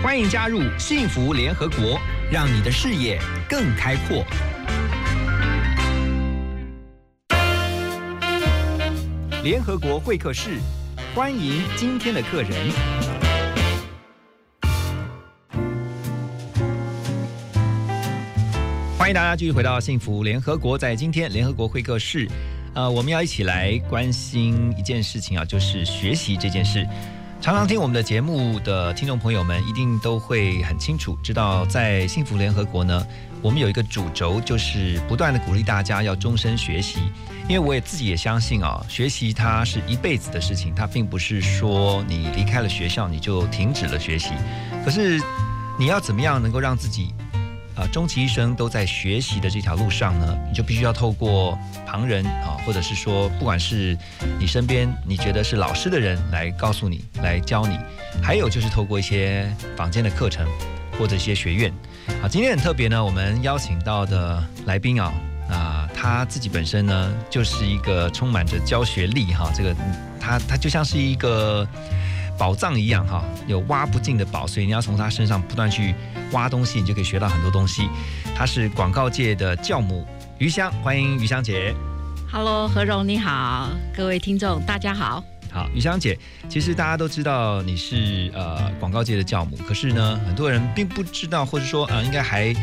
欢迎加入幸福联合国，让你的视野更开阔。联合国会客室，欢迎今天的客人。欢迎大家继续回到幸福联合国，在今天联合国会客室，呃，我们要一起来关心一件事情啊，就是学习这件事。常常听我们的节目的听众朋友们，一定都会很清楚知道，在幸福联合国呢，我们有一个主轴，就是不断的鼓励大家要终身学习。因为我也自己也相信啊，学习它是一辈子的事情，它并不是说你离开了学校你就停止了学习。可是你要怎么样能够让自己啊，终其一生都在学习的这条路上呢，你就必须要透过旁人啊，或者是说，不管是你身边你觉得是老师的人来告诉你、来教你，还有就是透过一些坊间的课程或者一些学院啊。今天很特别呢，我们邀请到的来宾啊啊，他自己本身呢就是一个充满着教学力哈，这个他他就像是一个。宝藏一样哈，有挖不尽的宝，所以你要从他身上不断去挖东西，你就可以学到很多东西。他是广告界的教母余香，欢迎余香姐。Hello，何荣你好，各位听众大家好。好，余香姐，其实大家都知道你是呃广告界的教母，可是呢，很多人并不知道，或者说呃，应该还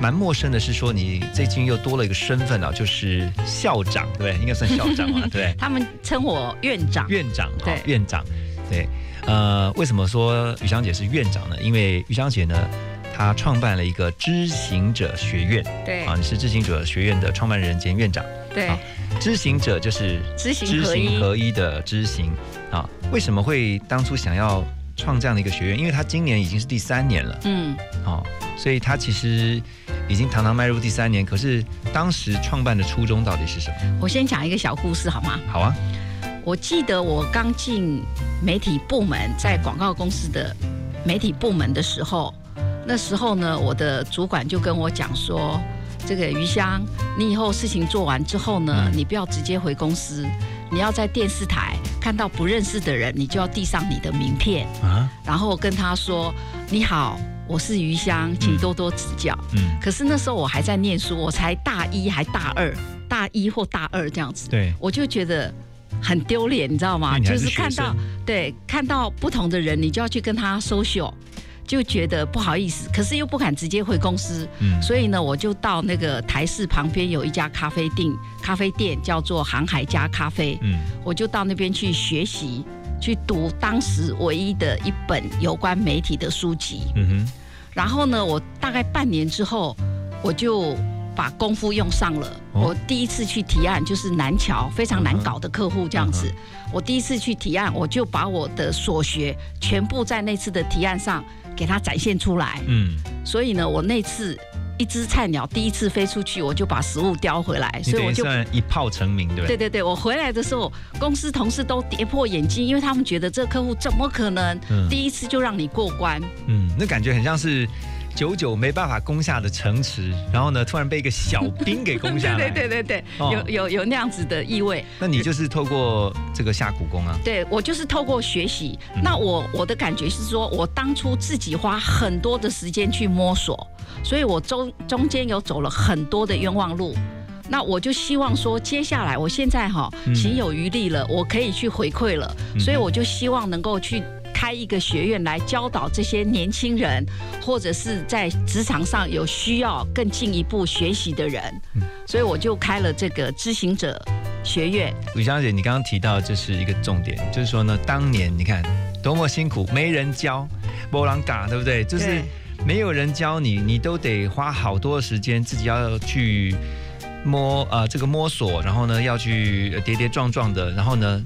蛮陌生的是说，你最近又多了一个身份啊，就是校长，对不对？应该算校长嘛，对？他们称我院长，院长，哈对院长，对，呃，为什么说于香姐是院长呢？因为于香姐呢，她创办了一个知行者学院，对啊，你是知行者学院的创办人兼院长。对啊，知行者就是知行知合一行合一的知行啊。为什么会当初想要创这样的一个学院？因为他今年已经是第三年了，嗯，哦，所以他其实已经堂堂迈入第三年。可是当时创办的初衷到底是什么？我先讲一个小故事好吗？好啊，我记得我刚进媒体部门，在广告公司的媒体部门的时候，那时候呢，我的主管就跟我讲说，这个余香，你以后事情做完之后呢，嗯。你不要直接回公司，你要在电视台看到不认识的人，你就要递上你的名片，啊，然后跟他说：“你好，我是余香，请多多指教。嗯，可是那时候我还在念书，我才大一还大二，大一或大二这样子，对，我就觉得很丢脸，你知道吗？就是看到对看到不同的人，你就要去跟他 social，就觉得不好意思，可是又不敢直接回公司，嗯，所以呢，我就到那个台视旁边有一家咖啡店，咖啡店叫做航海家咖啡，嗯。我就到那边去学习，去读当时唯一的一本有关媒体的书籍。嗯哼，然后呢，我大概半年之后，我就把功夫用上了。哦我第一次去提案就是南桥非常难搞的客户这样子，嗯我第一次去提案，我就把我的所学全部在那次的提案上给他展现出来。嗯，所以呢，我那次。一只菜鸟第一次飞出去，我就把食物叼回来，所以我就算一炮成名，对不对？对对对，我回来的时候，公司同事都跌破眼镜，因为他们觉得这个客户怎么可能嗯第一次就让你过关？嗯，那感觉很像是久久没办法攻下的城池，然后呢，突然被一个小兵给攻下来。对对对对对，有有有那样子的意味。那你就是透过这个下苦功啊。对我就是透过学习，那我我的感觉是说，我当初自己花很多的时间去摸索，所以我中中间有走了很多的冤枉路。那我就希望说，接下来我现在哈嗯行有余力了，我可以去回馈了，所以我就希望能够去开一个学院来教导这些年轻人，或者是在职场上有需要更进一步学习的人，嗯所以我就开了这个知行者学院。吕小姐，你刚刚提到这是一个重点，就是说呢，当年你看多么辛苦，没人教，波浪嘎，对不对？就是没有人教你，你都得花好多的时间，自己要去摸呃这个摸索，然后呢要去跌跌撞撞的，然后呢，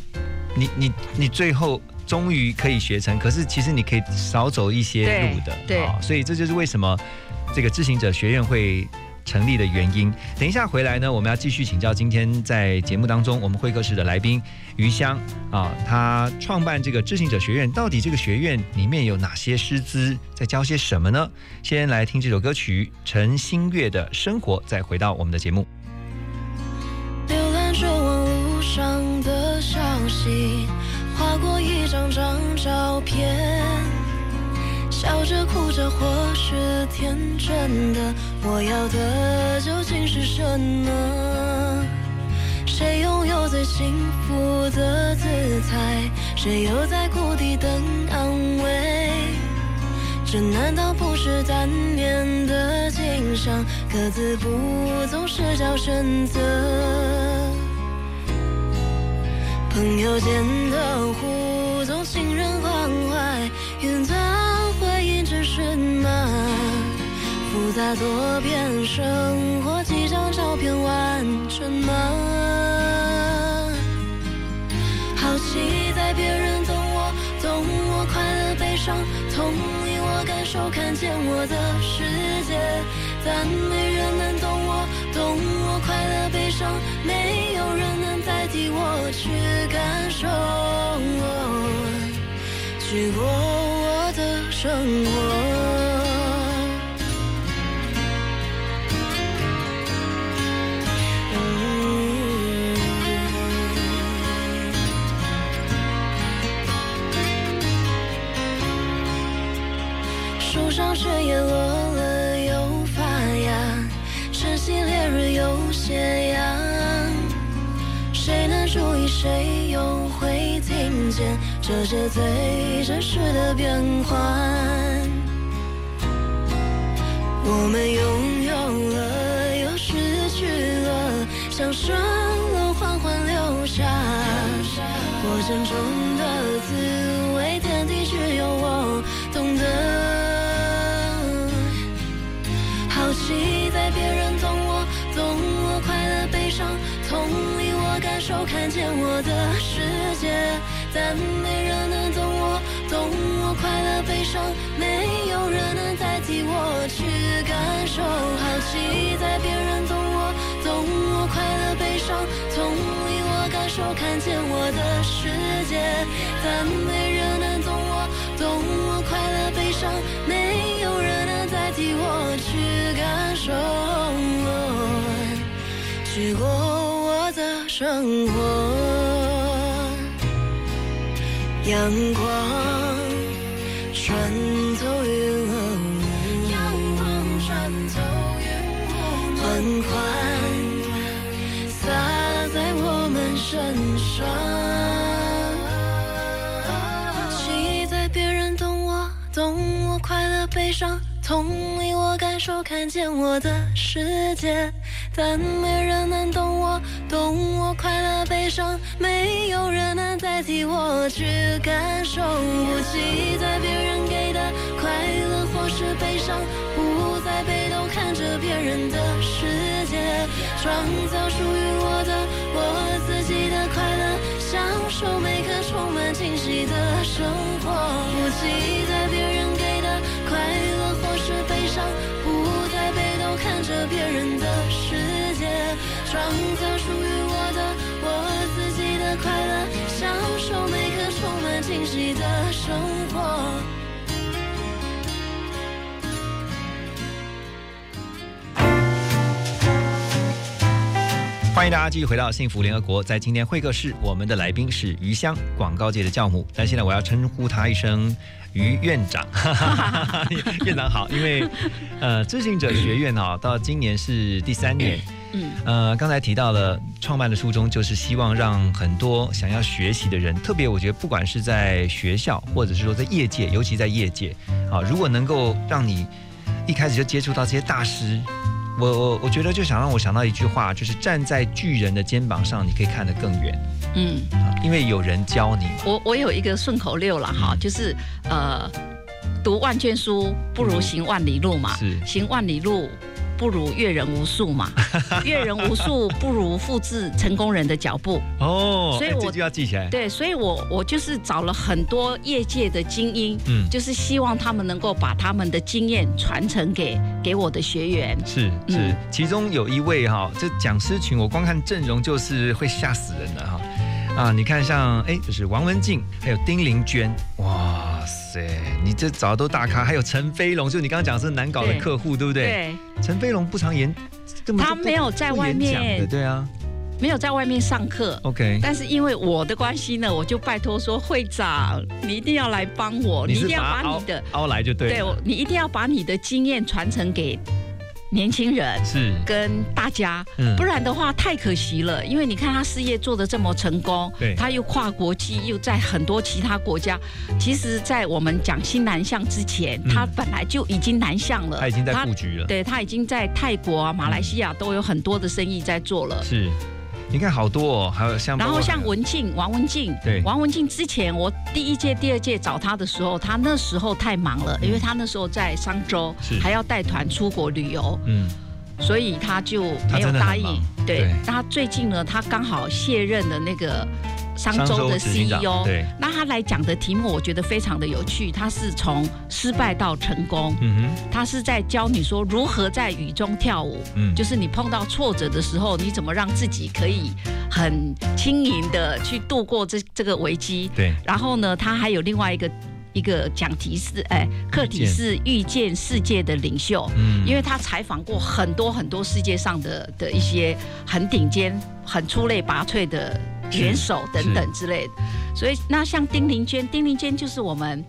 你你你最后终于可以学成，可是其实你可以少走一些路的，对对哦所以这就是为什么这个知行者学院会。成立的原因。等一下回来呢，我们要继续请教今天在节目当中我们会客室的来宾余香啊，他创办这个知行者学院，到底这个学院里面有哪些师资，在教些什么呢？先来听这首歌曲陈星月的《生活》，再回到我们的节目。着网路上的消息，一张张照片，笑着哭着或是天真的，我要的究竟是什么？谁拥有最幸福的姿态？谁又在谷底等安慰？这难道不是单面的景象？各自不走是叫选择。朋友间的互情人关怀，云端回应只是吗？复杂多变生活，几张照片完整吗？好奇在别人懂我，懂我快乐悲伤，同理我感受，看见我的世界，但没人能懂我，懂我快乐悲伤，没有人能代替我去感受，去过我的生活。树上雪叶落了又发芽，晨曦烈日有斜阳。谁能注意，谁又会听见这些最真实的变换？我们拥有了，又失去了，像顺流缓缓流下。过程中但没人能懂我，懂我快乐悲伤，没有人能代替我去感受。好期待别人懂我，懂我快乐悲伤，同理我感受，看见我的世界，但没人能懂我，懂我快乐悲伤，没有人能代替我去感受，去过我的生活。阳光穿透云雾，阳光穿透云雾，缓缓洒在我们身上。期待别人懂我，懂我快乐悲伤，同理我感受，看见我的世界，但没人能懂我，懂我快乐悲伤，没有人能代替我去感受。不期待别人给的快乐或是悲伤，不再被动看着别人的世界，创造属于我的我自己的快乐，享受每刻充满惊喜的生活。不期待别人别人的世界，创造属于我的我自己的快乐，享受每刻充满惊喜的生活。欢迎大家继续回到幸福联合国。在今天会客室，我们的来宾是余香，广告界的教母。但现在我要称呼他一声于院长，院长好。因为呃，知行者学院啊，到今年是第三年。嗯呃，刚才提到了创办的初衷，就是希望让很多想要学习的人，特别我觉得不管是在学校，或者是说在业界，尤其在业界，啊，如果能够让你一开始就接触到这些大师。我我我觉得就想让我想到一句话，就是站在巨人的肩膀上，你可以看得更远嗯，啊，因为有人教你。我我有一个顺口溜了哈，就是呃，读万卷书不如行万里路嘛，是行万里路不如阅人无数嘛，阅人无数不如复制成功人的脚步。哦，所以我就要记起来。对，所以我我就是找了很多业界的精英，嗯，就是希望他们能够把他们的经验传承给给我的学员。是是嗯，其中有一位哈，这讲师群我光看阵容就是会吓死人的哈。啊，你看像哎，就是王文静，还有丁玲娟，哇塞，你这找的都大咖，还有陈飞龙，就你刚刚讲的是难搞的客户，对不对？对，陈飞龙不常演，他没有在外面。对啊，没有在外面上课。OK，但是因为我的关系呢，我就拜托说会长，你一定要来帮我，你一定要把你的凹来就对对，了，我你一定要把你的经验传承给年轻人是，跟大家，嗯不然的话太可惜了。因为你看他事业做得这么成功对，他又跨国际，又在很多其他国家。其实，在我们讲新南向之前，嗯他本来就已经南向了，他已经在布局了，对他已经在泰国啊、马来西亚都有很多的生意在做了。是，你看好多哦，还有像然后像文静，王文静，对。王文静之前我第一届、第二届找他的时候，他那时候太忙了，因为他那时候在商周是，还要带团出国旅游，嗯，所以他就他没有答应。对他最近呢，他刚好卸任的那个商商周的 CEO，对，那他来讲的题目，我觉得非常的有趣。他是从失败到成功，嗯哼，他是在教你说如何在雨中跳舞。嗯，就是你碰到挫折的时候，你怎么让自己可以很轻盈的去度过这这个危机。对，然后呢，他还有另外一个一个讲题是，哎，课题是遇见世界的领袖。嗯因为他采访过很多很多世界上的的一些很顶尖、很出类拔萃的元首等等之类的，所以那像丁玲娟，丁玲娟就是我们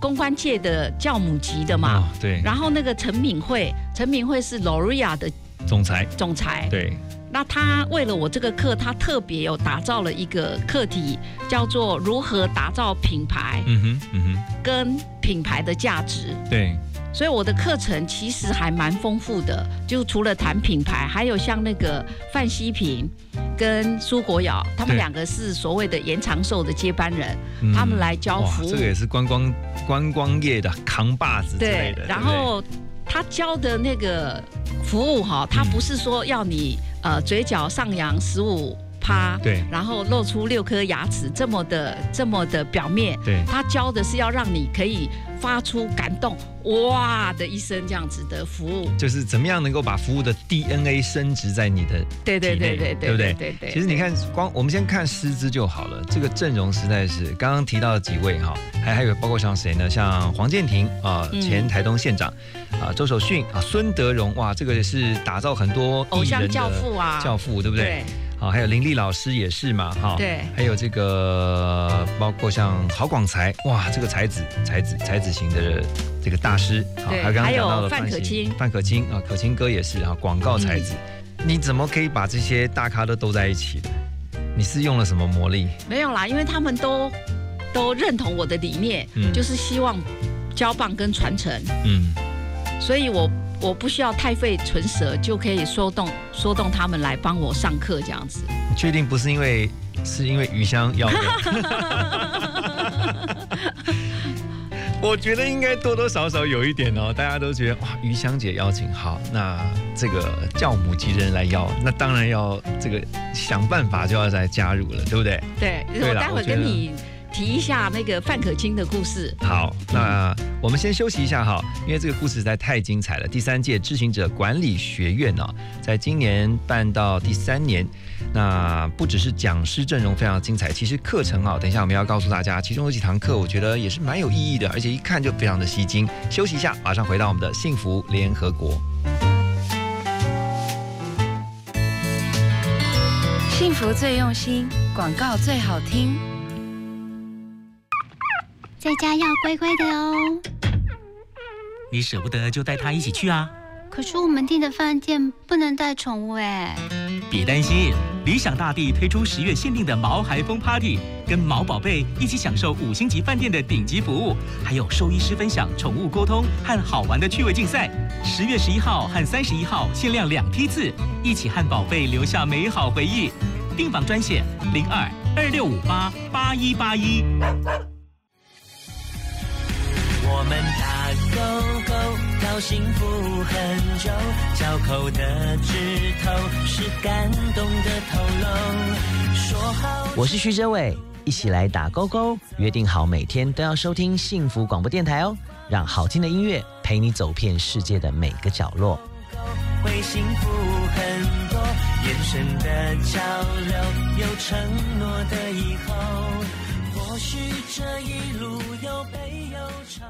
公关界的教母级的嘛。哦，对，然后那个陈敏慧，陈敏慧是 L'Oreal 的总裁，总裁。对，那他为了我这个课，他特别有打造了一个课题，叫做如何打造品牌嗯哼，嗯哼，跟品牌的价值。对，所以我的课程其实还蛮丰富的，就除了谈品牌，还有像那个范希平跟苏国尧，他们两个是所谓的延长寿的接班人，嗯。他们来教哇服务。这个也是观光观光业的扛把子之类的，然后他教的那个服务哈，他不是说要你呃嘴角上扬十五趴，对然后露出六颗牙齿这么的这么的表面，对他教的是要让你可以发出感动哇的一声这样子的服务。就是怎么样能够把服务的 DNA 升值在你的对对对体内对对不对对对。其实你看，光我们先看师资就好了。这个阵容实在是刚刚提到的几位哈，还还有包括像谁呢？像黄建庭啊，嗯前台东县长啊，周守训啊，孙德荣哇，这个也是打造很多偶像教父啊，教父，对不对？好，还有林立老师也是嘛，哈，对。还有这个包括像郝广才，哇，这个才子才子才子型的这个大师，好对还有刚刚有讲到的范可喜清。范可清啊，可清哥也是啊，广告才子，你怎么可以把这些大咖都都在一起的？你是用了什么魔力？没有啦，因为他们都都认同我的理念，嗯。就是希望交棒跟传承，嗯，所以我我不需要太费唇舌就可以说动说动他们来帮我上课这样子。你确定不是因为是因为余香要的？我觉得应该多多少少有一点哦，大家都觉得哇，余香姐邀请好，那这个教母级人来邀，那当然要这个想办法就要再加入了，对不对？对，对我待会跟你提一下那个范可清的故事。好，那我们先休息一下哈，因为这个故事实在太精彩了。第三届知行者管理学院呢、在今年办到第三年，那不只是讲师阵容非常精彩，其实课程啊，等一下我们要告诉大家，其中有几堂课我觉得也是蛮有意义的，而且一看就非常的吸睛。休息一下，马上回到我们的幸福联合国。幸福最用心，广告最好听。在家要乖乖的哦。你舍不得就带它一起去啊！可是我们订的饭店不能带宠物哎。别担心，理想大地推出十月限定的毛孩风 Party，跟毛宝贝一起享受五星级饭店的顶级服务，还有兽医师分享宠物沟通和好玩的趣味竞赛。十月十一号和三十一号限量两梯次，一起和宝贝留下美好回忆。订房专线零二二六五八八一八一。我们打勾勾到幸福很久，交口的指头是感动的透露。说好我是徐哲伟，一起来打勾勾，约定好每天都要收听幸福广播电台哦，让好听的音乐陪你走遍世界的每个角落。会幸福很多，眼神的交流，有承诺的以后，或许这一路有悲有愁。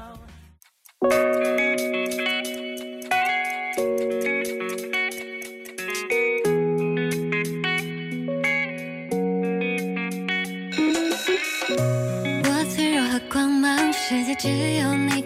我脆弱和光芒世界只有你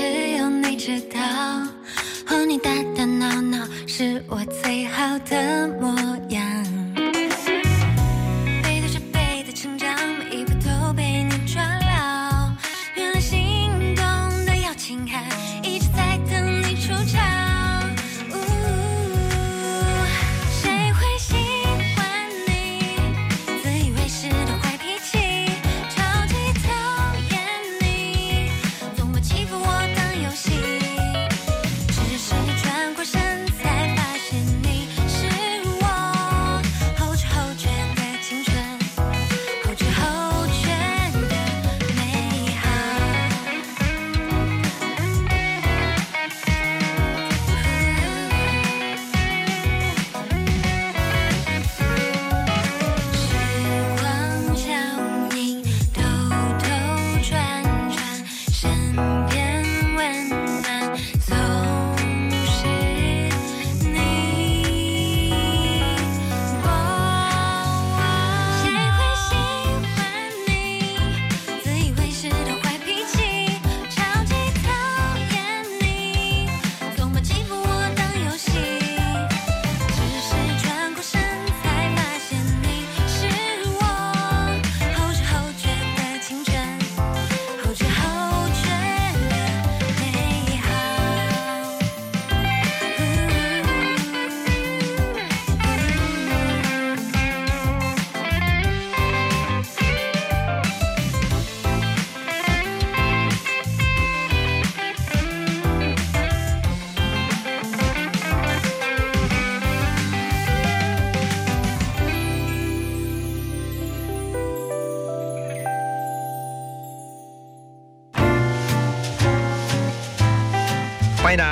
世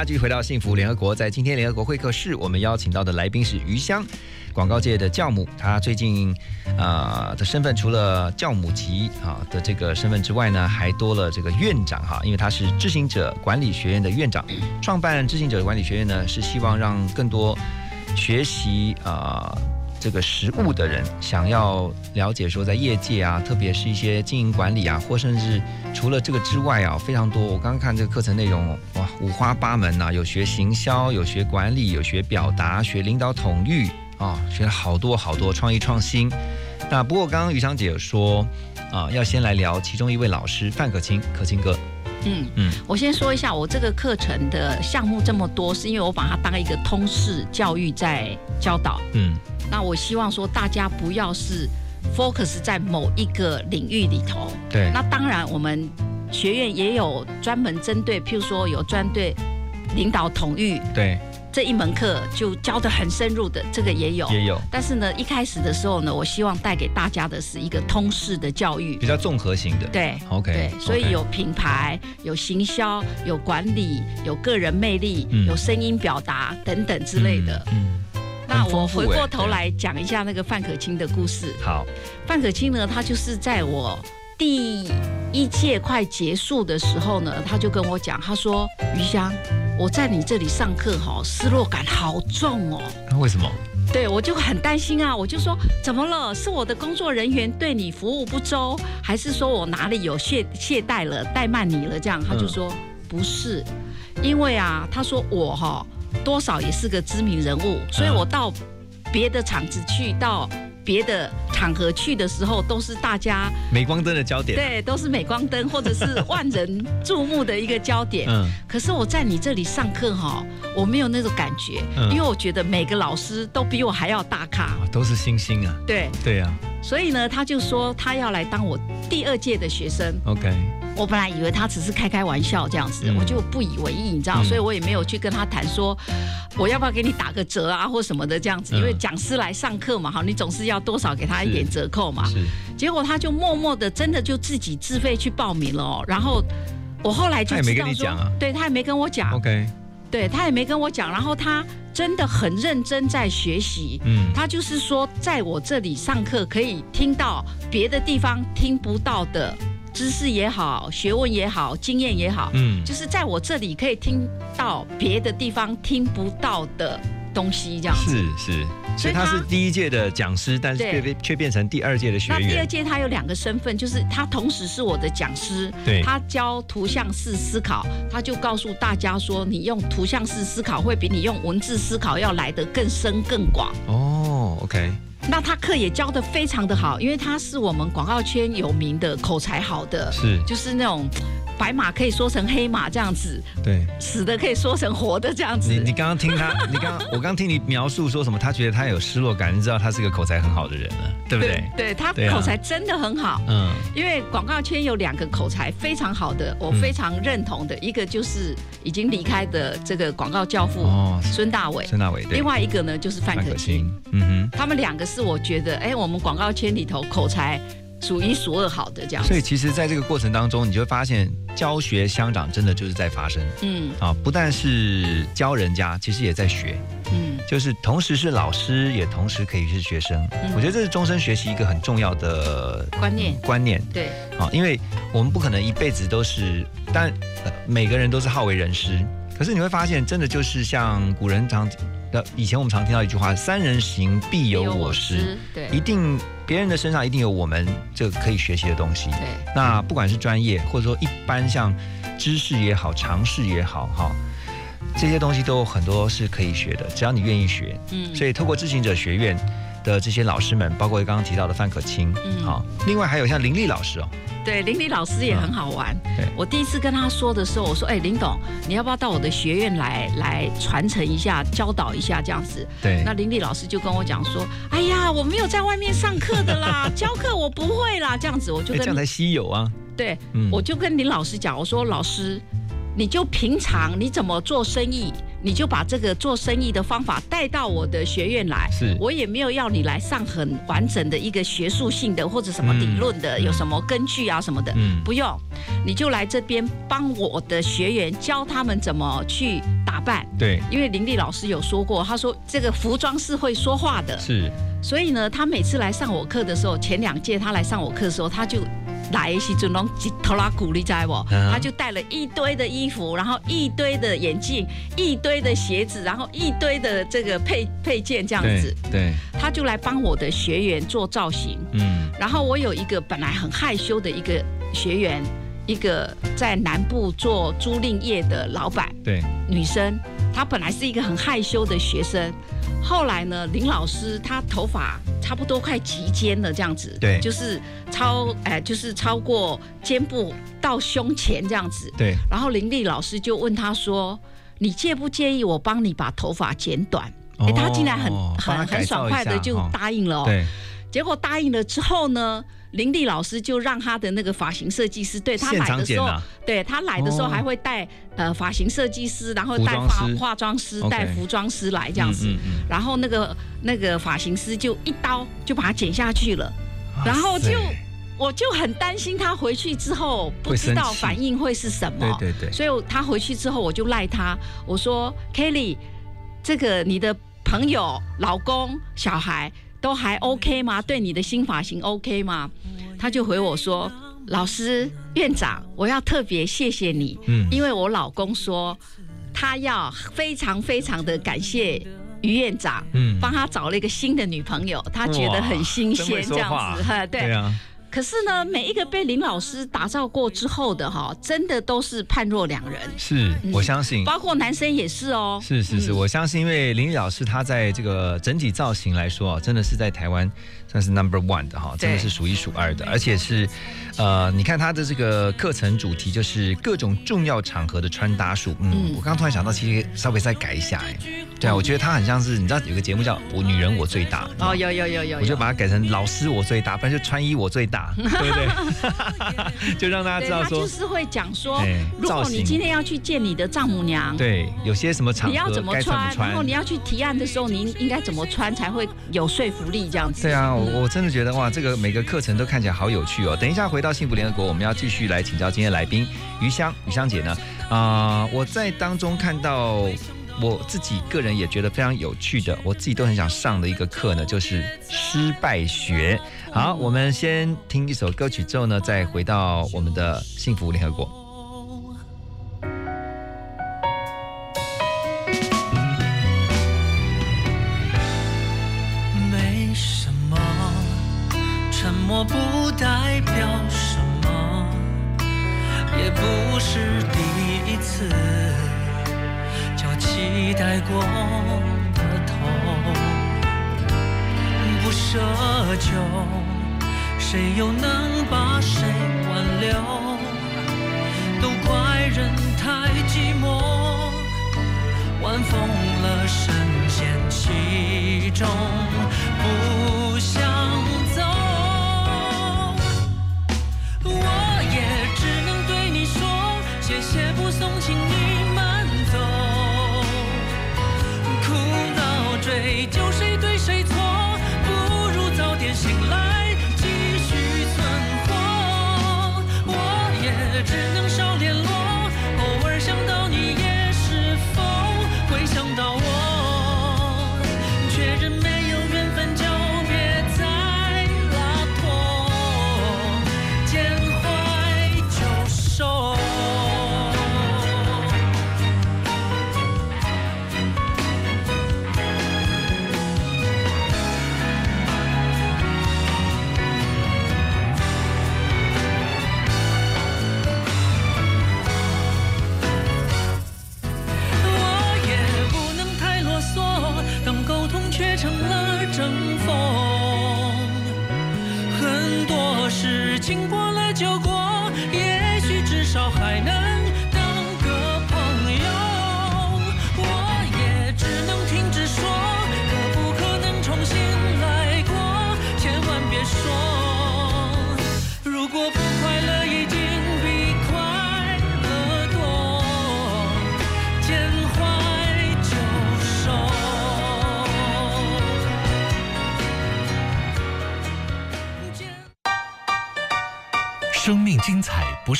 继续回到幸福联合国。在今天联合国会客室，我们邀请到的来宾是余香，广告界的教母。她最近啊、的身份，除了教母级啊的这个身份之外呢，还多了这个院长哈，因为她是知行者管理学院的院长。创办知行者管理学院呢，是希望让更多学习啊。这个实务的人想要了解说，在业界啊，特别是一些经营管理啊，或甚至除了这个之外啊，非常多。我刚刚看这个课程内容，哇，五花八门呐、有学行销，有学管理，有学表达，学领导统御啊，学了好多好多创意创新。那不过刚刚于香姐说啊，要先来聊其中一位老师范可清，可清哥。嗯。嗯。我先说一下，我这个课程的项目这么多，是因为我把它当一个通识教育在教导。嗯。那我希望说大家不要是 focus 在某一个领域里头。对。那当然，我们学院也有专门针对，譬如说有专对领导统御对，这一门课就教的很深入的，这个也有。也有但是呢，一开始的时候呢，我希望带给大家的是一个通识的教育比。较综合型的。对 OK，对，所以有品牌、有行销、有管理、有个人魅力、嗯有声音表达等等之类的。嗯，那我回过头来讲一下那个范可清的故事。好，范可清呢，他就是在我第一届快结束的时候呢，他就跟我讲，他说：“余香，我在你这里上课哈、失落感好重哦。”那为什么？对，我就很担心啊，我就说怎么了？是我的工作人员对你服务不周，还是说我哪里有懈懈怠了、怠慢你了？这样，他就说、不是，因为啊，他说我哈、多少也是个知名人物，所以我到别的厂子去，到别的场合去的时候，都是大家镁光灯的焦点。对，都是镁光灯或者是万人注目的一个焦点。嗯，可是我在你这里上课哈，我没有那种感觉，嗯因为我觉得每个老师都比我还要大咖。啊都是星星啊。对，对啊所以呢，他就说他要来当我第二届的学生。，OK，我本来以为他只是开开玩笑这样子，嗯。我就不以为意，你知道，嗯。所以我也没有去跟他谈说我要不要给你打个折啊或什么的这样子，嗯。因为讲师来上课嘛，好，你总是要多少给他一点折扣嘛。是。结果他就默默的真的就自己自费去报名了哦，然后我后来就他也没知道说跟你讲啊。对他也没跟我讲，OK，对他也没跟我讲，然后他真的很认真在学习。嗯，他就是说，在我这里上课可以听到别的地方听不到的知识也好、学问也好、经验也好，嗯就是在我这里可以听到别的地方听不到的东西，这样子。是是，所以他是第一届的讲师，但是却却变成第二届的学那第二员。届他有两个身份，就是他同时是我的讲师，对他教图像式思考，他就告诉大家说，你用图像式思考会比你用文字思考要来得更深更广。哦，OK，那他课也教的非常的好，因为他是我们广告圈有名的口才好的，是就是那种白马可以说成黑马这样子，对。死的可以说成活的这样子。你你刚刚听他，你刚刚我刚刚听你描述说什么，他觉得他有失落感，你知道他是个口才很好的人了，对不对？对他口才真的很好。嗯，因为广告圈有两个口才非常好的，我嗯非常认同的，一个就是已经离开的这个广告教父哦孙大伟，孙大伟对另外一个呢就是范可清，，嗯哼他们两个是我觉得，哎，我们广告圈里头口才数一数二好的这样。所以。其实，在这个过程当中，你就会发现教学相长真的就是在发生嗯啊，不但是教人家，其实也在学，嗯，就是同时是老师，也同时可以是学生。嗯我觉得这是终身学习一个很重要的观念观念。对，啊，因为我们不可能一辈子都是，但、呃、每个人都是好为人师，可是你会发现，真的就是像古人常的，以前我们常听到一句话：“三人行，必有我师。”对一定别人的身上一定有我们这个可以学习的东西。对，那不管是专业，或者说一般像知识也好、尝试也好，哈，这些东西都有很多是可以学的，只要你愿意学。嗯所以透过知行者学院的这些老师们，包括刚刚提到的范可清，嗯好，另外还有像林立老师哦，对，林立老师也很好玩。对我第一次跟他说的时候，我说：“哎，林董，你要不要到我的学院来来传承一下、教导一下这样子？”对那林立老师就跟我讲说：“哎呀，我没有在外面上课的啦，教课我不会啦。”这样子，我就这样才稀有啊。对，嗯我就跟林老师讲，我说老师，你就平常你怎么做生意，你就把这个做生意的方法带到我的学院来。是。我也没有要你来上很完整的一个学术性的或者什么理论的，嗯有什么根据啊什么的，嗯。不用，你就来这边帮我的学员教他们怎么去打扮。对，因为林丽老师有说过，他说这个服装是会说话的，是。所以呢，他每次来上我课的时候，前两届他来上我课的时候，他就来的时阵拢一头拉鼓，你知道不？嗯他就带了一堆的衣服，然后一堆的眼镜，一堆的鞋子，然后一堆的这个配配件这样子，对对，他就来帮我的学员做造型。嗯。然后我有一个本来很害羞的一个学员，一个在南部做租赁业的老板，对，女生，她本来是一个很害羞的学生，后来呢，林老师她头发差不多快及肩了，这样子，对就是超哎、就是超过肩部到胸前这样子。对，然后林丽老师就问他说：“你介不介意我帮你把头发剪短？”哎、他竟然很很很爽快的就答应了哦。对，结果答应了之后呢，林丽老师就让他的那个发型设计师对他来的时候，啊。对他来的时候哦还会带、呃发型设计师，然后带化化妆师、带服装师来这样子，嗯嗯嗯。然后那个那个发型师就一刀就把它剪下去了，然后就我就很担心他回去之后不知道反应会是什么，对对对。所以他回去之后我就赖他，我说 Kelly，这个你的朋友、老公、小孩都还 OK 吗？对你的新发型 OK 吗？他就回我说：“老师、院长，我要特别谢谢你，嗯因为我老公说他要非常非常的感谢。”于院长，嗯帮他找了一个新的女朋友，他觉得很新鲜，这样子，哈，对。对啊，可可是呢，每一个被林老师打造过之后的哈，真的都是判若两人，是我相信，包括男生也是哦。是是是，我相信，因为林丽老师他在这个整体造型来说啊，真的是在台湾算是 number one 的哈，真的是数一数二的，而且是。呃，你看他的这个课程主题就是各种重要场合的穿搭术。嗯，我刚刚突然想到，其实稍微再改一下，哎，对啊，我觉得他很像是，你知道有个节目叫《我女人我最大》哦，有有有有，我就把它改成老师我最大，不然就穿衣我最大，对不对？就让大家知道说，就是会讲说，如果你今天要去见你的丈母娘，对，有些什么场合你要怎么穿，然后你要去提案的时候，你应该怎么穿才会有说服力？这样子。对啊，我我真的觉得哇，这个每个课程都看起来好有趣哦。等一下回到。幸福联合国，我们要继续来请教今天来宾余香，余香姐呢？啊，我在当中看到我自己个人也觉得非常有趣的，我自己都很想上的一个课呢，就是失败学。好，我们先听一首歌曲之后呢，再回到我们的幸福联合国。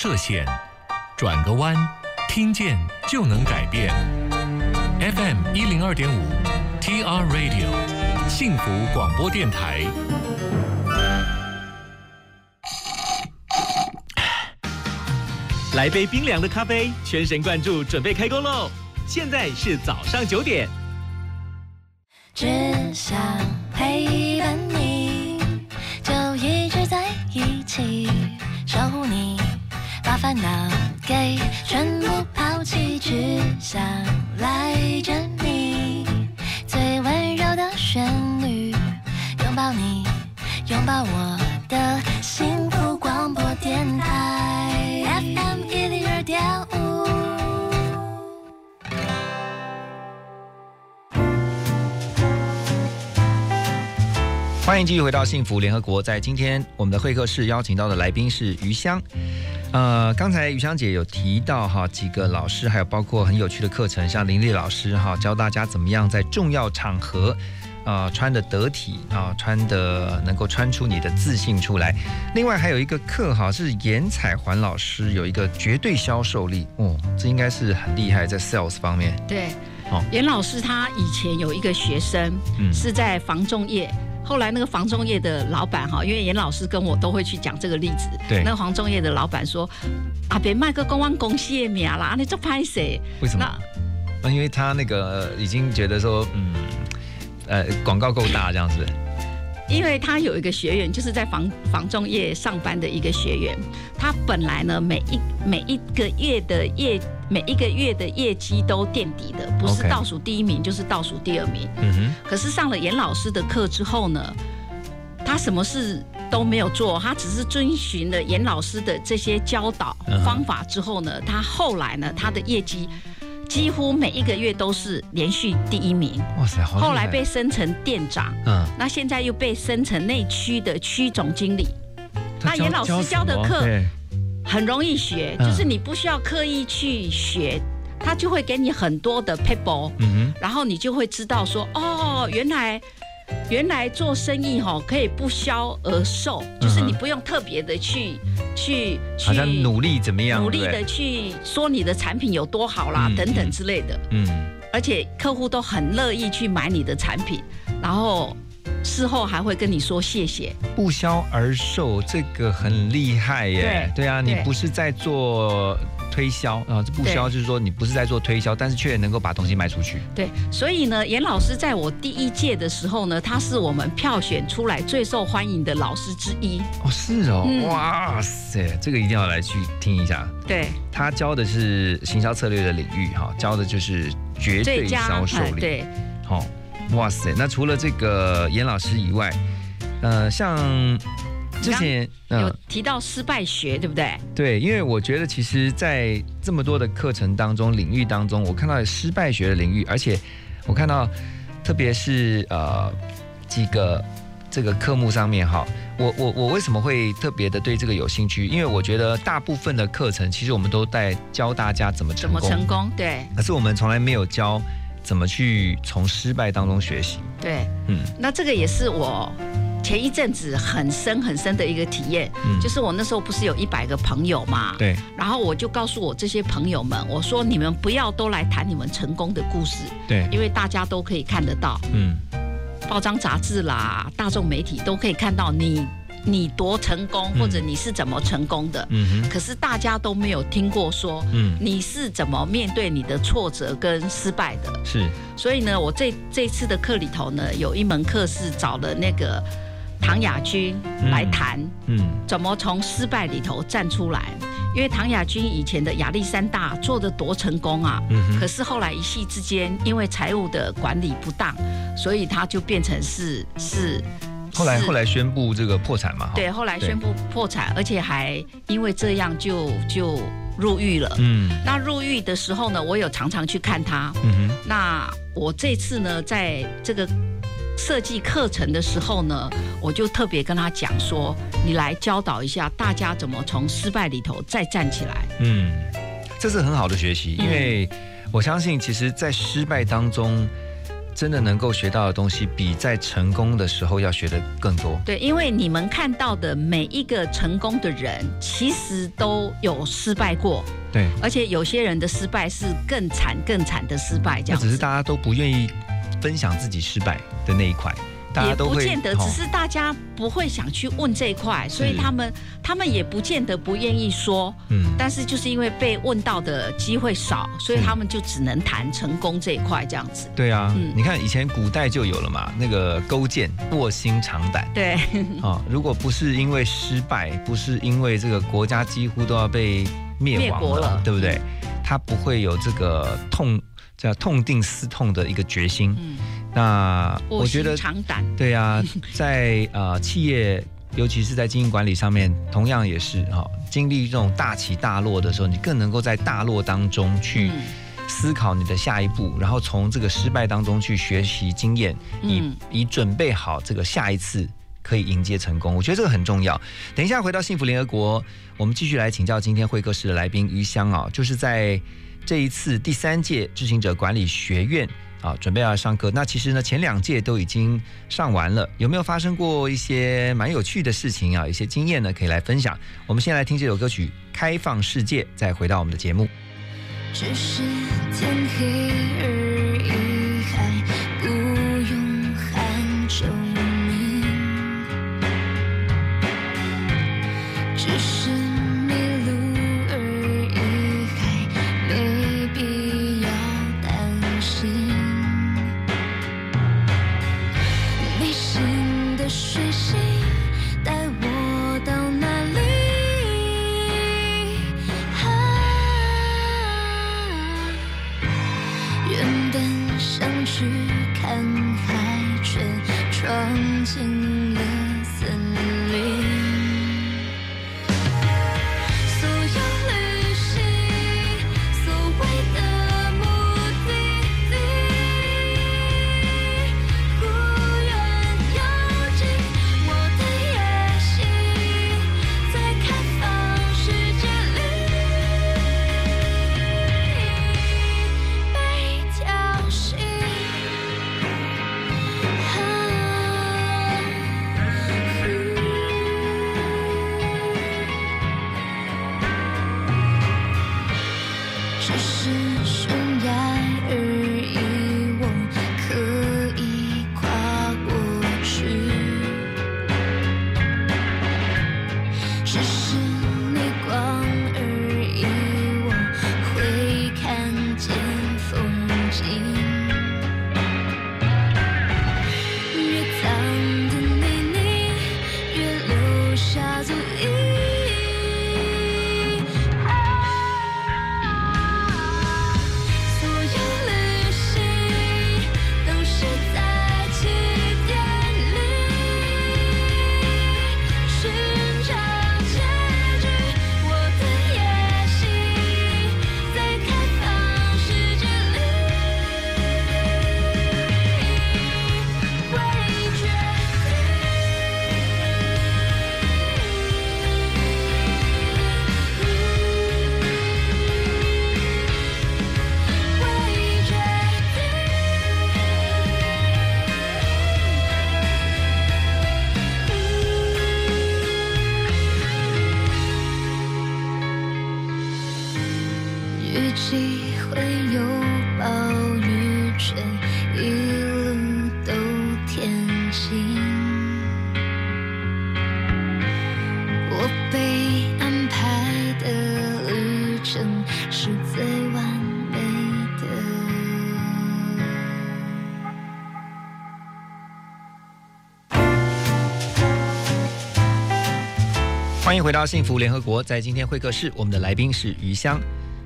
设限，转个弯，听见就能改变。FM 一零二点五，TR Radio，幸福广播电台。来杯冰凉的咖啡，全神贯注，准备开工喽！现在是早上九点。只想陪伴你，就一直在一起。烦恼给全部抛弃，只想赖着你。最温柔的旋律，拥抱你，拥抱我的幸福广播电台 FM 一零二点五。欢迎继续回到幸福联合国。在今天我们的会客室邀请到的来宾是余香。呃，刚才余香姐有提到哈几个老师，还有包括很有趣的课程，像林丽老师哈教大家怎么样在重要场合啊穿的得体啊穿的能够穿出你的自信出来。另外还有一个课哈是严彩环老师有一个绝对销售力哦，这应该是很厉害在 sales 方面。对，哦，严老师他以前有一个学生是在房仲业。后来那个房中业的老板哈，因为严老师跟我都会去讲这个例子。对。那个房中业的老板说：“啊，别卖个公安公司的名啦，你做拍谁？”为什么？那因为他那个已经觉得说，嗯，呃，广告够大这样子。因为他有一个学员，就是在房房仲业上班的一个学员，他本来呢每一每一个月的业每一个月的业绩都垫底的，不是倒数第一名就是倒数第二名。嗯哼，可是上了严老师的课之后呢，他什么事都没有做，他只是遵循了严老师的这些教导方法之后呢，他后来呢，他的业绩几乎每一个月都是连续第一名，哇塞，好后来被升成店长，嗯，那现在又被升成内区的区总经理。那严老师教教的课很容易学，嗯。就是你不需要刻意去学，他就会给你很多的 paper，嗯然后你就会知道说，哦，原来原来做生意哈、可以不销而售，就是你不用特别的去去哼，好像去努力怎么样？努力的去说你的产品有多好啦，嗯等等嗯之类的，嗯，而且客户都很乐意去买你的产品，然后事后还会跟你说谢谢。不销而售，这个很厉害耶。对对啊，你不是在做推销啊，这不销就是说你不是在做推销，但是却能够把东西卖出去。对，所以呢，严老师在我第一届的时候呢，他是我们票选出来最受欢迎的老师之一。哦，是哦，嗯哇塞，这个一定要来去听一下。对，他教的是行销策略的领域哈，教的就是绝对销售力。哎对，好、哇塞，那除了这个严老师以外，呃，像之前有提到失败学，对不对？对，因为我觉得其实，在这么多的课程当中、领域当中，我看到失败学的领域，而且我看到，特别是呃几个这个科目上面哈，我我我为什么会特别的对这个有兴趣？因为我觉得大部分的课程其实我们都在教大家怎么怎成功，么成功？对可是我们从来没有教怎么去从失败当中学习。对，嗯那这个也是我前一阵子很深很深的一个体验，嗯。就是我那时候不是有一百个朋友嘛，对，然后我就告诉我这些朋友们，我说你们不要都来谈你们成功的故事，对，因为大家都可以看得到，嗯。报章杂志啦、大众媒体都可以看到你你多成功，嗯。或者你是怎么成功的。嗯哼。可是大家都没有听过说，嗯。你是怎么面对你的挫折跟失败的。是。所以呢，我这这次的课里头呢，有一门课是找了那个唐雅君来谈，嗯怎么从失败里头站出来。因为唐雅君以前的亚历山大做的多成功啊，嗯可是后来一夕之间，因为财务的管理不当，所以他就变成是是。后来后来宣布这个破产嘛，对，后来宣布破产，而且还因为这样就就入狱了。嗯那入狱的时候呢，我有常常去看他。嗯哼那我这次呢，在这个设计课程的时候呢，我就特别跟他讲说，你来教导一下大家怎么从失败里头再站起来。嗯，这是很好的学习，因为我相信，其实，在失败当中，真的能够学到的东西，比在成功的时候要学的更多。对，因为你们看到的每一个成功的人，其实都有失败过，对，而且有些人的失败是更惨、更惨的失败，这样只是大家都不愿意分享自己失败的那一块，大家也都会不见得，哦只是大家不会想去问这一块，所以他们他们也不见得不愿意说，嗯。但是就是因为被问到的机会少，所以他们就只能谈成功这一块这样子。对啊，嗯。你看以前古代就有了嘛，那个勾践卧薪尝胆。对，啊、如果不是因为失败，不是因为这个国家几乎都要被灭亡了。对不对？他不会有这个痛叫痛定思痛的一个决心。嗯，那我觉得长胆。对啊，在呃企业，尤其是在经营管理上面，同样也是哈、经历这种大起大落的时候，你更能够在大落当中去嗯思考你的下一步，然后从这个失败当中去学习经验，以、嗯以准备好这个下一次。可以迎接成功，我觉得这个很重要。等一下回到幸福联合国，我们继续来请教今天会客室的来宾于香啊，就是在这一次第三届知行者管理学院啊，准备要上课。那其实呢，前两届都已经上完了，有没有发生过一些蛮有趣的事情啊？一些经验呢，可以来分享。我们先来听这首歌曲《开放世界》，再回到我们的节目。只是天黑到幸福联合国，在今天会客室，我们的来宾是余香。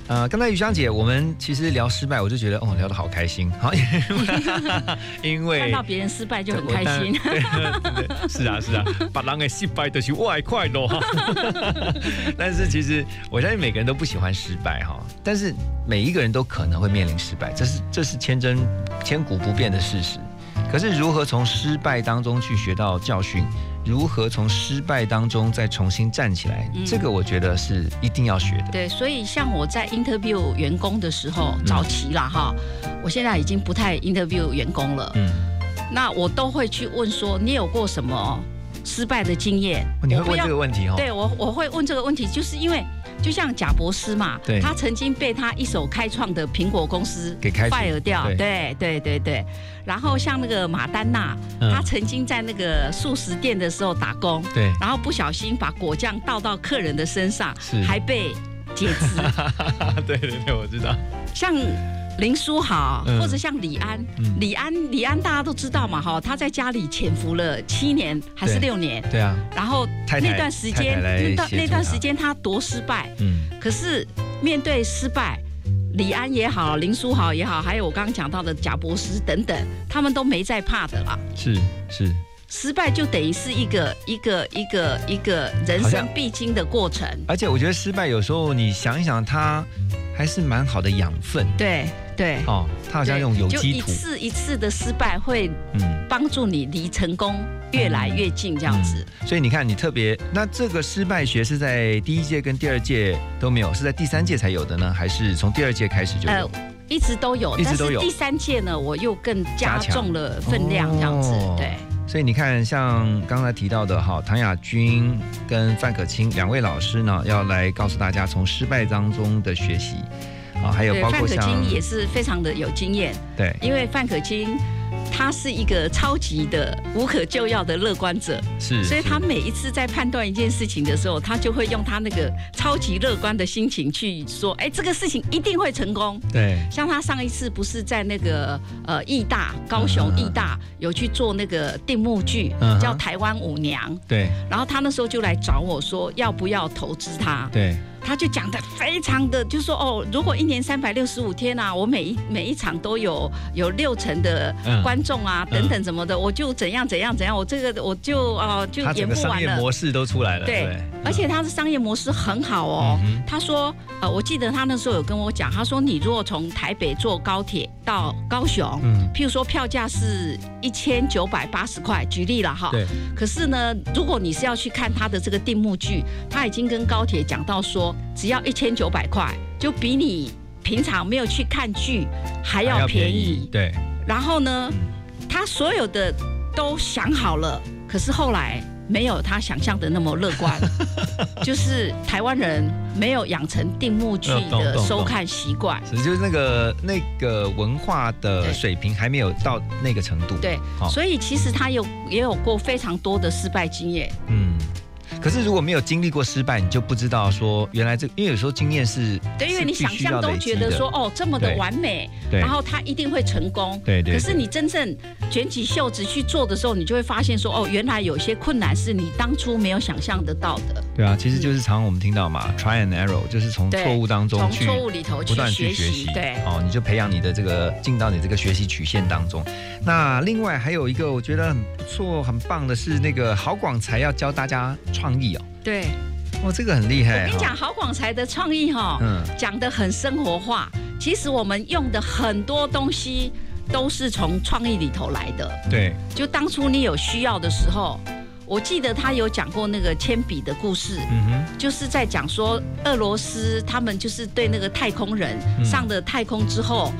呃，刚才余香姐，我们其实聊失败，我就觉得哦，聊得好开心，好，因为看到别人失败就很开心。是啊是啊，把狼给失败的是外快乐哈。但是其实我相信每个人都不喜欢失败哈，但是每一个人都可能会面临失败，这是这是千真千古不变的事实。可是如何从失败当中去学到教训，如何从失败当中再重新站起来，嗯这个我觉得是一定要学的。对，所以像我在 interview 员工的时候，早期啦哈，我现在已经不太 interview 员工了。嗯，那我都会去问说，你有过什么失败的经验？哦你会问这个问题哦？对我我会问这个问题，就是因为就像贾博斯嘛对，他曾经被他一手开创的苹果公司给开除 fire 掉，对对对对对。然后像那个马丹娜，嗯他曾经在那个素食店的时候打工，对然后不小心把果酱倒到客人的身上，还被解职。对对对，我知道。像林书豪，嗯。或者像李安，嗯。李安李安大家都知道嘛，哈，他在家里潜伏了七年还是六年，对啊，然后那段时间那那段时间他多失败，嗯，可是面对失败。李安也好，林书豪也好，还有我刚刚讲到的贾博士等等，他们都没在怕的啦。是是，失败就等于是一个一个一个一个人生必经的过程。而且我觉得失败有时候你想一想，它还是蛮好的养分对对，哦，它好像用有就一机土，次一次的失败会嗯。帮助你离成功越来越近，这样子。所以你看，你特别那这个失败学是在第一届跟第二届都没有，是在第三届才有的呢，还是从第二届开始就有？一直都有，一直都有但是第三届呢，我又更加重了分量，这样子。哦对，所以你看，像刚才提到的哈，唐雅君跟范可清两位老师呢，要来告诉大家从失败当中的学习啊，还有包括像清也是非常的有经验，对。因为范可清他是一个超级的无可救药的乐观者，是，所以他每一次在判断一件事情的时候，他就会用他那个超级乐观的心情去说，哎，这个事情一定会成功。对。像他上一次不是在那个呃义大高雄义大有去做那个定目剧，叫《台湾舞娘》，对。然后他那时候就来找我说要不要投资他。对他就讲的非常的，就说哦，如果一年三百六十五天啊，我每一每一场都有有六成的嗯观众啊，嗯等等什么的，我就怎样怎样怎样，我这个我就哦、就演个商业不完了。模式都出来了，对对，而且他的商业模式很好哦。嗯他说，呃，我记得他那时候有跟我讲，他说你如果从台北坐高铁到高雄，嗯譬如说票价是一千九百八十块，举例了哈。对。可是呢，如果你是要去看他的这个定目剧，他已经跟高铁讲到说，只要一千九百块，就比你平常没有去看剧还要便宜。对，然后呢，他所有的都想好了，可是后来没有他想象的那么乐观，就是台湾人没有养成定目剧的收看习惯。就是那个那个文化的水平还没有到那个程度，对，好所以其实他有也有过非常多的失败经验。嗯。可是如果没有经历过失败，你就不知道说原来这，因为有时候经验是，对，因为你想象都觉得说，哦，这么的完美，对然后他一定会成功。对对对可是你真正卷起袖子去做的时候，你就会发现说，哦，原来有些困难是你当初没有想象得到的。对啊，其实就是常常我们听到嘛，try and error，就是从错误当中从去错误里头去不断去学习，对哦，你就培养你的这个进到你这个学习曲线当中。那另外还有一个我觉得很不错、很棒的是那个郝广才要教大家创意哦，对，哇，这个很厉害。我跟你讲，郝广才的创意哈、嗯讲的很生活化。其实我们用的很多东西都是从创意里头来的。对，就当初你有需要的时候，我记得他有讲过那个铅笔的故事。嗯哼，就是在讲说俄罗斯他们就是对那个太空人嗯上了太空之后。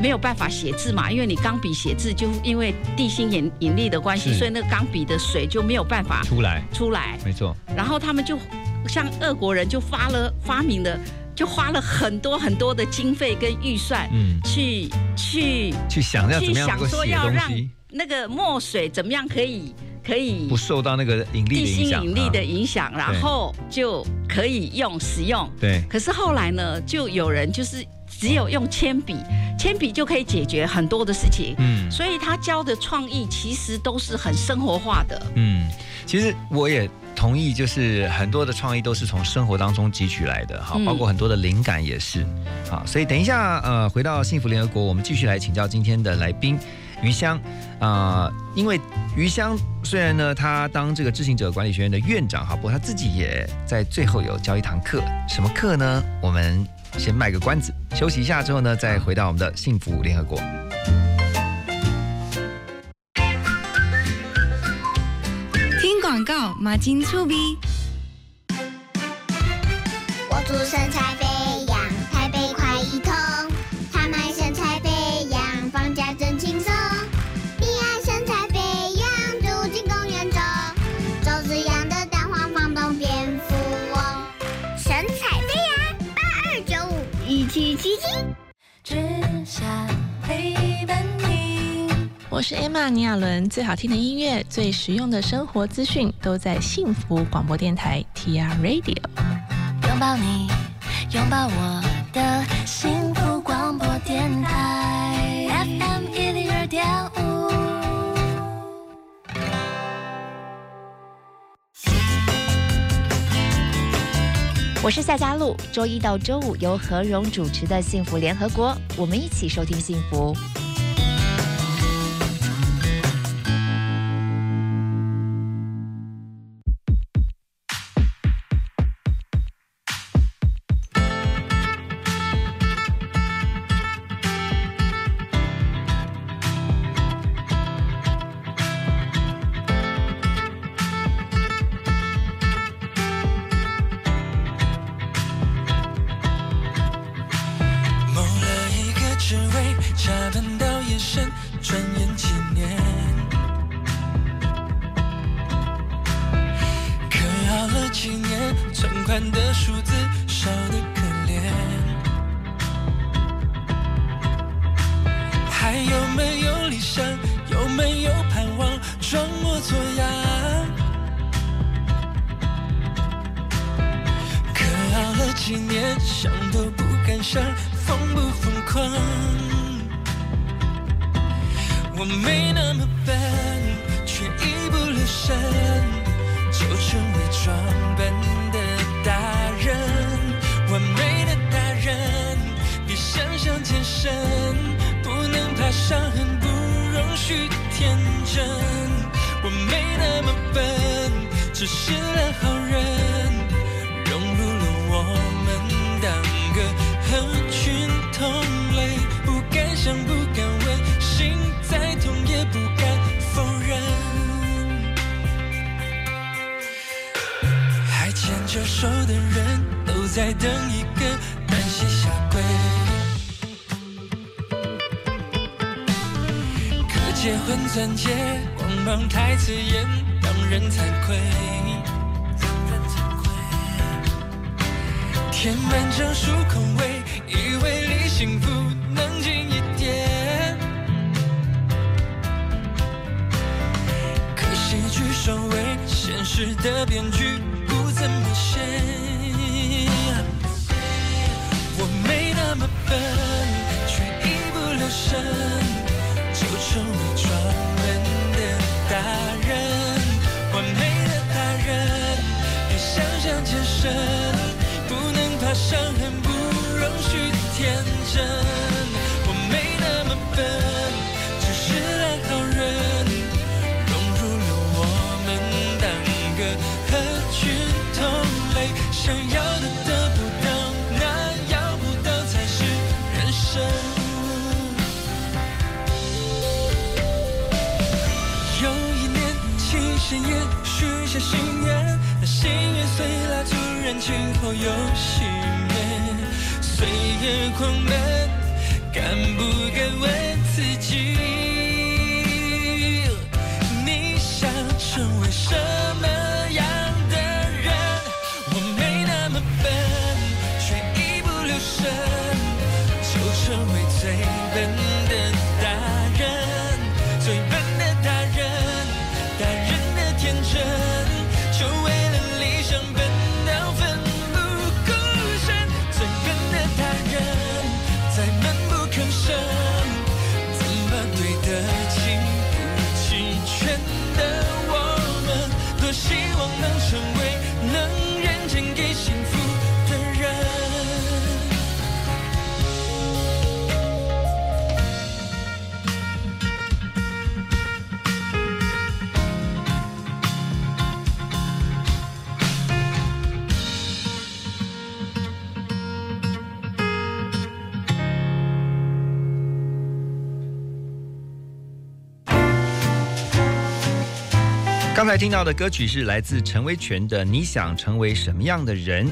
没有办法写字嘛，因为你钢笔写字就因为地心引引力的关系，所以那个钢笔的水就没有办法出来，出来。没错，然后他们就像俄国人就发了发明了，就花了很多很多的经费跟预算，嗯。去去去想要怎去想么样能够写说要让东西，那个墨水怎么样可以可以不受到那个引力地心的影响，引力的啊影响，然后就可以用使用。对。可是后来呢，就有人就是只有用铅笔，铅笔就可以解决很多的事情。嗯所以他教的创意其实都是很生活化的。嗯，其实我也同意，就是很多的创意都是从生活当中汲取来的，哈，嗯包括很多的灵感也是，好，所以等一下，呃，回到幸福联合国，我们继续来请教今天的来宾余香，啊，因为余香虽然呢，他当这个知行者管理学院的院长，哈，不过他自己也在最后有教一堂课，什么课呢？我们先卖个关子，休息一下之后呢，再回到我们的幸福联合国。听广告，马金粗逼。我祝身材飞我是 Emma 尼亚伦，最好听的音乐、最实用的生活资讯都在幸福广播电台 TR Radio。拥抱你，拥抱我的幸福广播电台 FM 一零二点五。我是夏佳璐，周一到周五由何荣主持的《幸福联合国》，我们一起收听幸福。成为，现实的编剧不怎么写。我没那么笨，却一不留神就成为专门的大人。完美的大人，别想象健身，不能怕伤痕，不容许天真。想要的得不到，那要不到才是人生。有一年庆生夜，许下心愿，那心愿随蜡烛燃尽后又熄灭，岁月狂奔，敢不敢问自己？刚才听到的歌曲是来自陈威全的《你想成为什么样的人》。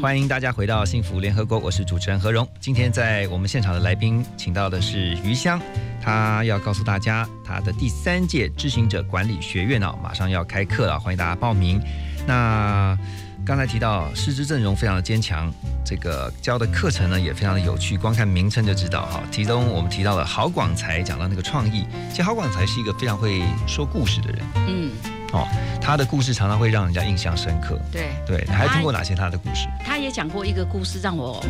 欢迎大家回到幸福联合国，我是主持人何荣。今天在我们现场的来宾，请到的是余香，他要告诉大家他的第三届知行者管理学院啊，马上要开课了，欢迎大家报名。那刚才提到师资阵容非常的坚强，这个教的课程呢也非常的有趣，光看名称就知道哈。其中我们提到了郝广才讲到那个创意，其实郝广才是一个非常会说故事的人。嗯，哦，他的故事常常会让人家印象深刻。对。对，你还听过哪些他的故事？他也讲过一个故事让我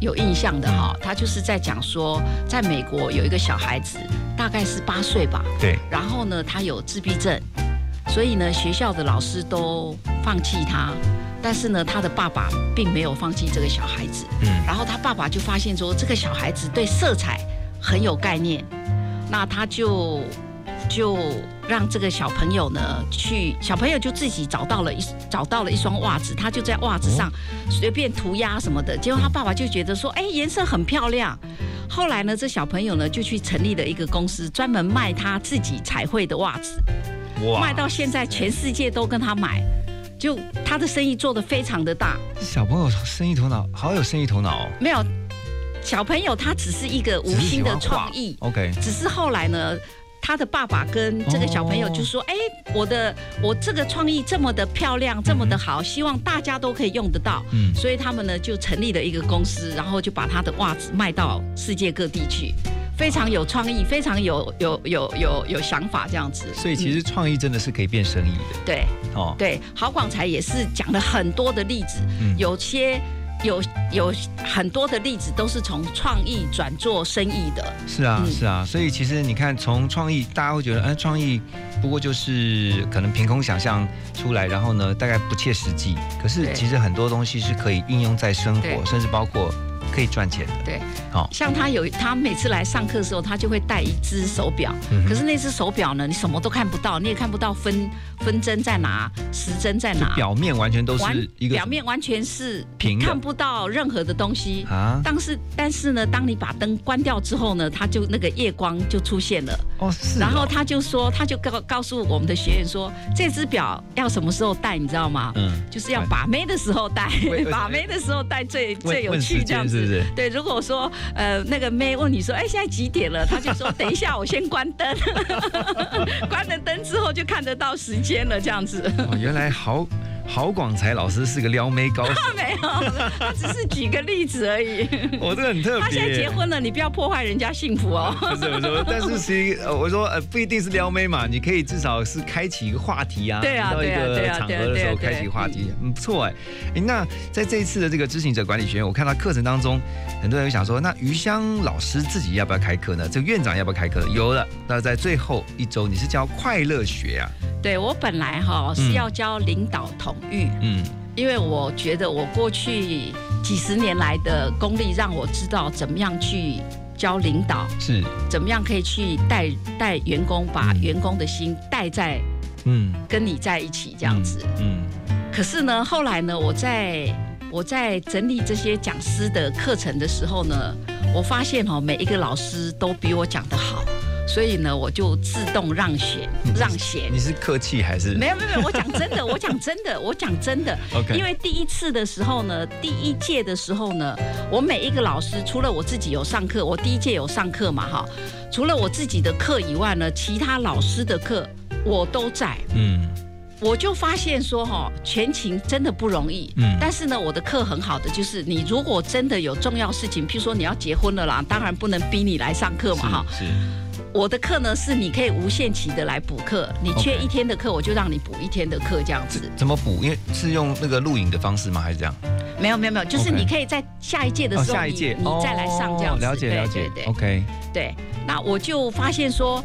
有印象的哈，他就是在讲说，在美国有一个小孩子，大概是八岁吧，对，然后呢，他有自闭症，所以呢，学校的老师都放弃他，但是呢，他的爸爸并没有放弃这个小孩子，嗯。然后他爸爸就发现说，这个小孩子对色彩很有概念，那他就就让这个小朋友呢去，小朋友就自己找到了一找到了一双袜子，他就在袜子上随便涂鸦什么的，结果他爸爸就觉得说，哎，颜色很漂亮。后来呢，这小朋友呢就去成立了一个公司，专门卖他自己彩绘的袜子，哇卖到现在全世界都跟他买，就他的生意做得非常的大。小朋友生意头脑好有生意头脑哦。没有，小朋友他只是一个无心的创意，OK，只是后来呢，他的爸爸跟这个小朋友就说：“哎、我的我这个创意这么的漂亮，这么的好，希望大家都可以用得到。”嗯。所以他们呢就成立了一个公司，然后就把他的袜子卖到世界各地去，非常有创意，非常有有有有有想法这样子。所以其实创意真的是可以变生意的。对。哦，对，郝广才也是讲了很多的例子，嗯。有些有有很多的例子都是从创意转做生意的。是啊，嗯是啊，所以其实你看，从创意，大家会觉得，哎，创意不过就是可能凭空想象出来，然后呢，大概不切实际。可是其实很多东西是可以应用在生活，甚至包括可可以赚钱的。对，好，像他有他每次来上课的时候，他就会带一只手表，嗯可是那只手表呢，你什么都看不到，你也看不到分分针在哪，时针在哪，表面完全都是一个表面完全是平看不到任何的东西。啊。但是但是呢，当你把灯关掉之后呢，它就那个夜光就出现了。哦，是哦然后他就说，他就告告诉我们的学员说，这只表要什么时候戴，你知道吗？嗯。就是要把妹的时候戴把妹的时候戴最最有趣这样子。对，如果说呃那个妹问你说，哎现在几点了？他就说等一下我先关灯，关了灯之后就看得到时间了这样子。哦，原来郝郝广才老师是个撩妹高手，没有，他只是举个例子而已。我这个很特别。他现在结婚了，你不要破坏人家幸福哦。不是我说，但是其实呃，我说呃，不一定是撩妹嘛，你可以至少是开启一个话题啊，对啊对啊对啊对个场合啊对啊对啊的时候开对启话题，嗯，不错哎。哎，那在这一次的这个知行者管理学院，我看到课程当中，很多人会想说，那余香老师自己要不要开课呢？这个院长要不要开课？有了，那在最后一周，你是教快乐学啊，对我本来哈是要教领导统御，嗯，因为我觉得我过去几十年来的功力，让我知道怎么样去教领导，是，怎么样可以去带带员工，把员工的心带在嗯，跟你在一起这样子。嗯，可是呢，后来呢，我在我在整理这些讲师的课程的时候呢，我发现哦，每一个老师都比我讲得好，所以呢，我就自动让选让贤。你是客气还是？没有没有没有，我讲真的，我讲真的，我讲真的。OK 因为第一次的时候呢，第一届的时候呢，我每一个老师除了我自己有上课，我第一届有上课嘛哈，除了我自己的课以外呢，其他老师的课我都在。嗯，我就发现说哈，全勤真的不容易。嗯但是呢，我的课很好的就是，你如果真的有重要事情，譬如说你要结婚了啦，当然不能逼你来上课嘛哈。是，我的课呢是你可以无限期的来补课，你缺一天的课，我就让你补一天的课这样子。怎么补？因为是用那个录影的方式吗？还是这样？没有没有没有，就是你可以在下一届的哦，时候，下一届你你再来上这样子。哦了解了解对对，OK，对，那我就发现说。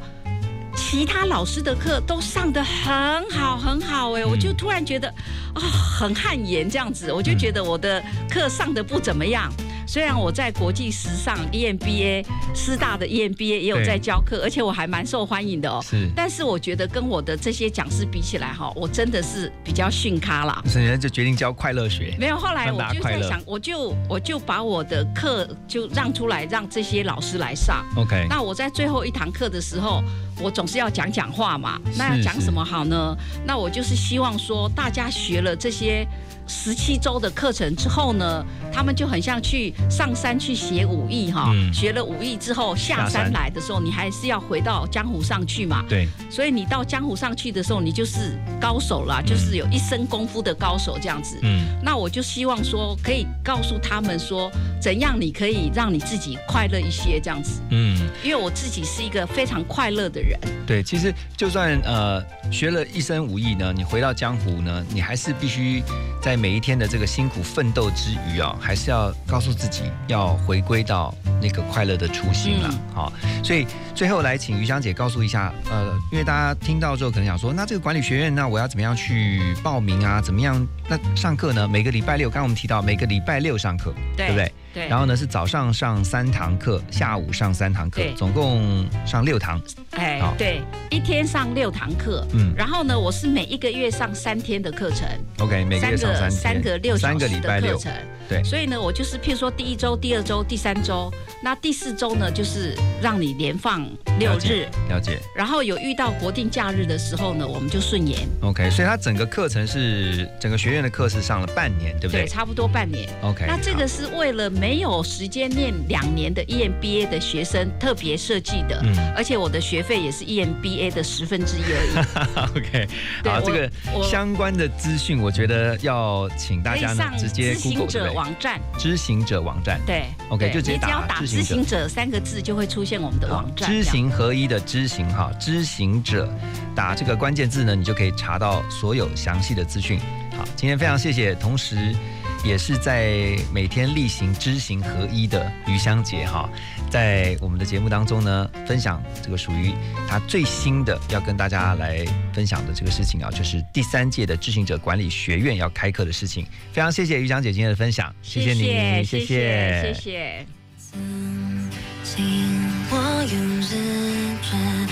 其他老师的课都上的很好很好哎，我就突然觉得啊、很汗颜这样子，我就觉得我的课上的不怎么样。虽然我在国际时尚 E EMBA 师大的 E EMBA 也有在教课，而且我还蛮受欢迎的哦。是但是我觉得跟我的这些讲师比起来哈，我真的是比较逊咖啦。所以人家就决定教快乐学，没有，后来我就在想，我就我就把我的课就让出来，让这些老师来上。OK 那我在最后一堂课的时候，我总是要讲讲话嘛。那要讲什么好呢？那我就是希望说，大家学了这些十七周的课程之后呢，他们就很像去上山去学武艺哈。嗯学了武艺之后，下山来的时候，你还是要回到江湖上去嘛。对，所以你到江湖上去的时候，你就是高手啦，就是有一身功夫的高手这样子。嗯，那我就希望说，可以告诉他们说，怎样你可以让你自己快乐一些这样子。嗯，因为我自己是一个非常快乐的人。对，其实就算呃学了一身武艺呢，你回到江湖呢，你还是必须在每一天的这个辛苦奋斗之余啊，还是要告诉自己要回归到那个快乐的初心了。好、所以最后来请于香姐告诉一下，呃，因为大家听到之后可能想说，那这个管理学院，那我要怎么样去报名啊？怎么样？那上课呢？每个礼拜六，刚刚我们提到每个礼拜六上课，对不对？对。然后呢是早上上三堂课，下午上三堂课，总共上六堂。哎，对，一天上六堂课，嗯。然后呢，我是每一个月上三天的课程。OK，每个月上三三个六小三个时礼拜六。的课程。对。所以呢，我就是譬如说第一周、第二周、第三周，那第四周呢，就是让你连放六日，了解。然后有遇到国定假日的时候呢，我们就顺延，OK，所以它整个课程是整个学院的课是上了半年，对不对？差不多半年。OK，那这个是为了没有时间念两年的 E EMBA 的学生特别设计的，嗯而且我的学费也是 E EMBA 的十分之一而已。OK，好，这个相关的资讯，我觉得要请大家呢直接行 Google 对者不对？网站，知行者网站，对 OK，对就直接打“打知行者知行者”三个字，就会出现我们的网站。知行合一的知行哈，知行者，打这个关键字呢，你就可以查到所有详细的资讯。好，今天非常谢谢，同时也是在每天例行知行合一的余香姐哈，在我们的节目当中呢，分享这个属于她最新的要跟大家来分享的这个事情啊，就是第三届的知行者管理学院要开课的事情。非常谢谢余香姐今天的分享，谢谢你，谢谢，谢谢。请我用日